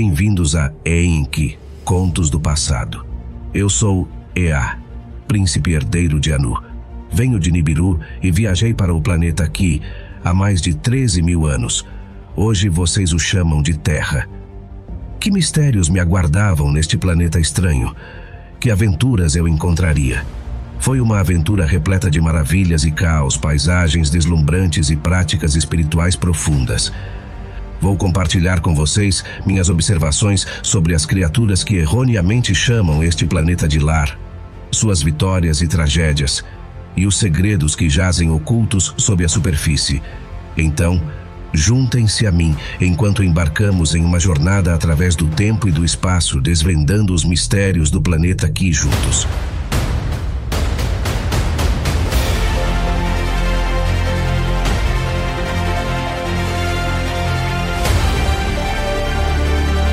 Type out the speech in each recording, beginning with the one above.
Bem-vindos a Enki, Contos do Passado. Eu sou Ea, príncipe herdeiro de Anu. Venho de Nibiru e viajei para o planeta aqui há mais de 13 mil anos. Hoje vocês o chamam de Terra. Que mistérios me aguardavam neste planeta estranho? Que aventuras eu encontraria? Foi uma aventura repleta de maravilhas e caos, paisagens deslumbrantes e práticas espirituais profundas. Vou compartilhar com vocês minhas observações sobre as criaturas que erroneamente chamam este planeta de lar, suas vitórias e tragédias, e os segredos que jazem ocultos sob a superfície. Então, Juntem-se a mim enquanto embarcamos em uma jornada através do tempo e do espaço, desvendando os mistérios do planeta aqui juntos.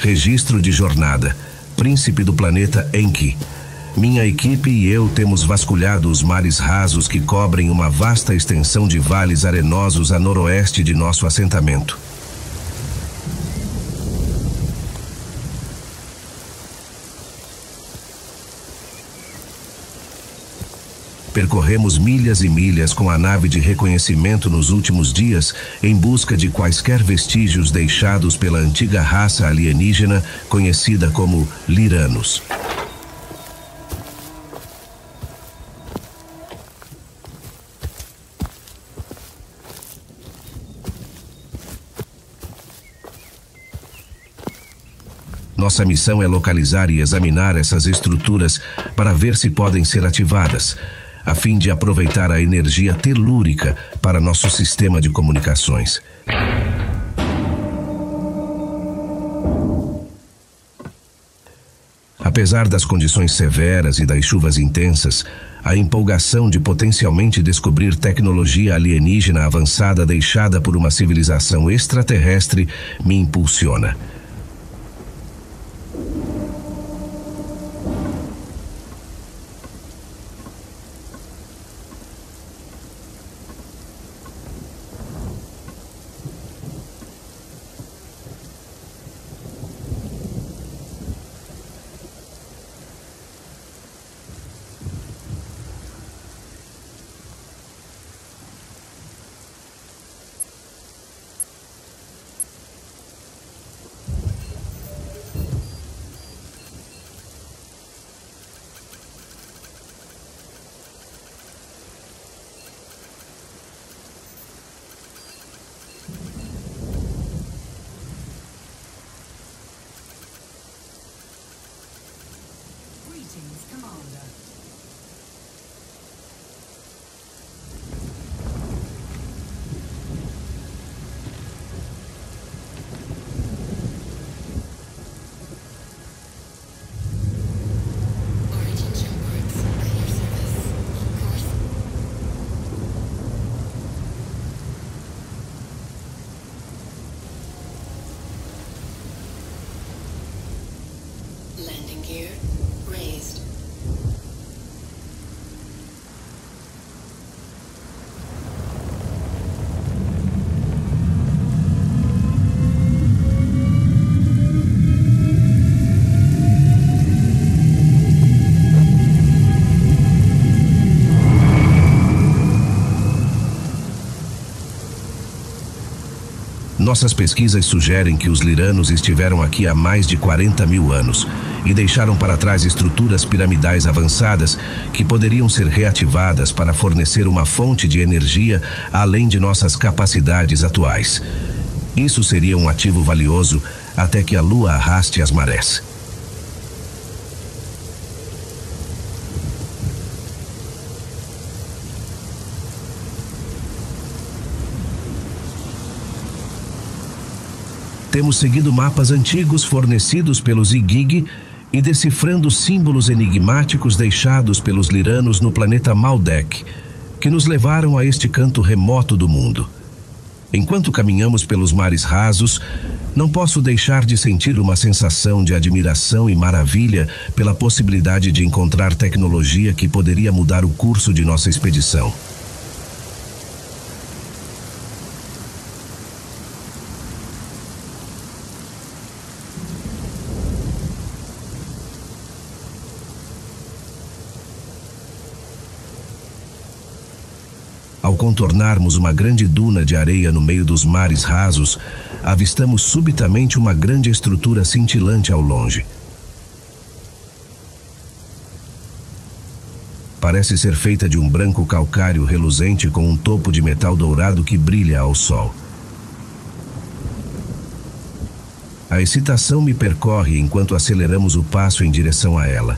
Registro de jornada. Príncipe do planeta Enki. Minha equipe e eu temos vasculhado os mares rasos que cobrem uma vasta extensão de vales arenosos a noroeste de nosso assentamento. Percorremos milhas e milhas com a nave de reconhecimento nos últimos dias em busca de quaisquer vestígios deixados pela antiga raça alienígena conhecida como Liranos. Nossa missão é localizar e examinar essas estruturas para ver se podem ser ativadas a fim de aproveitar a energia telúrica para nosso sistema de comunicações. Apesar das condições severas e das chuvas intensas, a empolgação de potencialmente descobrir tecnologia alienígena avançada deixada por uma civilização extraterrestre me impulsiona. Nossas pesquisas sugerem que os liranos estiveram aqui há mais de 40 mil anos e deixaram para trás estruturas piramidais avançadas que poderiam ser reativadas para fornecer uma fonte de energia além de nossas capacidades atuais. Isso seria um ativo valioso até que a lua arraste as marés. Temos seguido mapas antigos fornecidos pelos Igig e decifrando símbolos enigmáticos deixados pelos liranos no planeta Maldek, que nos levaram a este canto remoto do mundo. Enquanto caminhamos pelos mares rasos, não posso deixar de sentir uma sensação de admiração e maravilha pela possibilidade de encontrar tecnologia que poderia mudar o curso de nossa expedição. Ao contornarmos uma grande duna de areia no meio dos mares rasos, avistamos subitamente uma grande estrutura cintilante ao longe. Parece ser feita de um branco calcário reluzente com um topo de metal dourado que brilha ao sol. A excitação me percorre enquanto aceleramos o passo em direção a ela.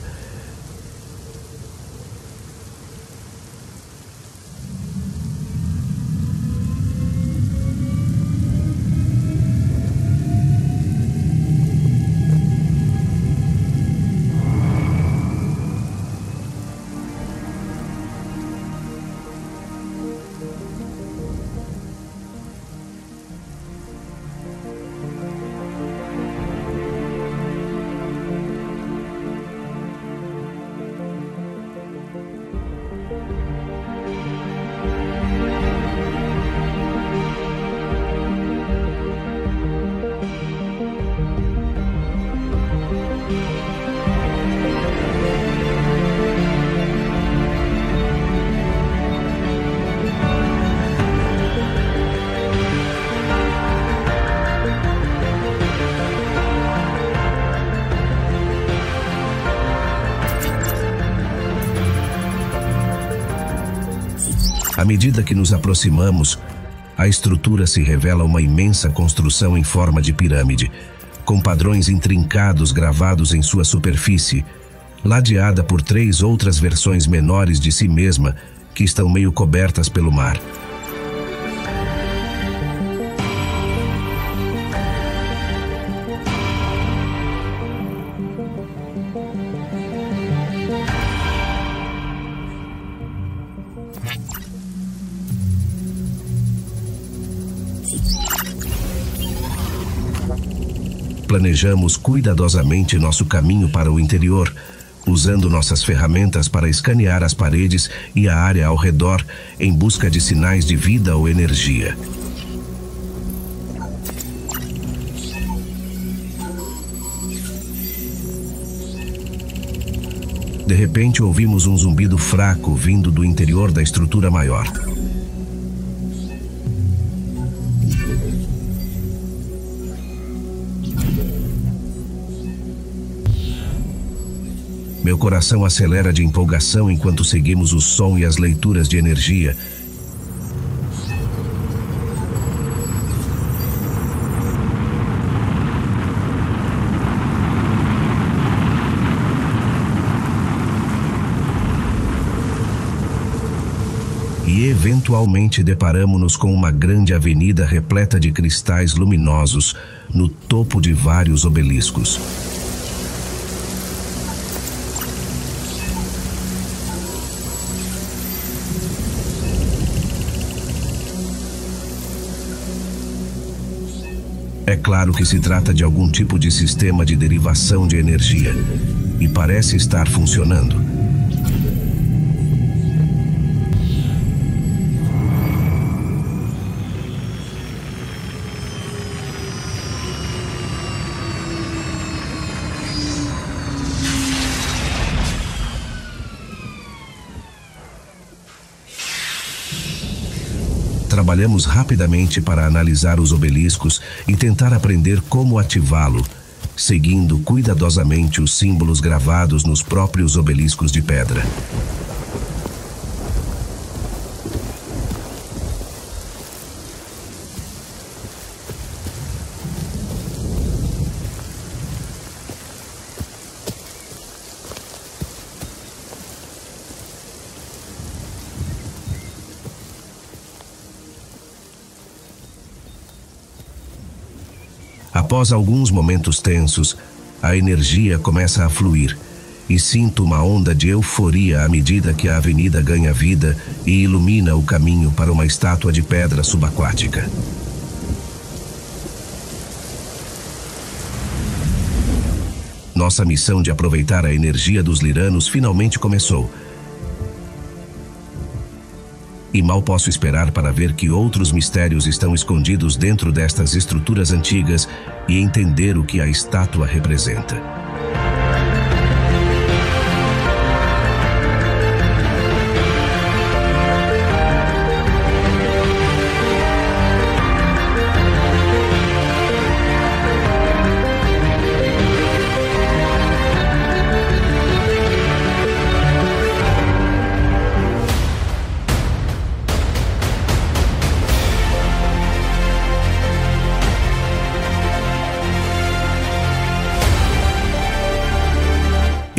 À medida que nos aproximamos, a estrutura se revela uma imensa construção em forma de pirâmide, com padrões intrincados gravados em sua superfície, ladeada por três outras versões menores de si mesma que estão meio cobertas pelo mar. Planejamos cuidadosamente nosso caminho para o interior, usando nossas ferramentas para escanear as paredes e a área ao redor em busca de sinais de vida ou energia. De repente ouvimos um zumbido fraco vindo do interior da estrutura maior. Meu coração acelera de empolgação enquanto seguimos o som e as leituras de energia. E eventualmente deparamos-nos com uma grande avenida repleta de cristais luminosos no topo de vários obeliscos. É claro que se trata de algum tipo de sistema de derivação de energia e parece estar funcionando. Trabalhamos rapidamente para analisar os obeliscos e tentar aprender como ativá-lo, seguindo cuidadosamente os símbolos gravados nos próprios obeliscos de pedra. Após alguns momentos tensos, a energia começa a fluir e sinto uma onda de euforia à medida que a avenida ganha vida e ilumina o caminho para uma estátua de pedra subaquática. Nossa missão de aproveitar a energia dos liranos finalmente começou e mal posso esperar para ver que outros mistérios estão escondidos dentro destas estruturas antigas e entender o que a estátua representa.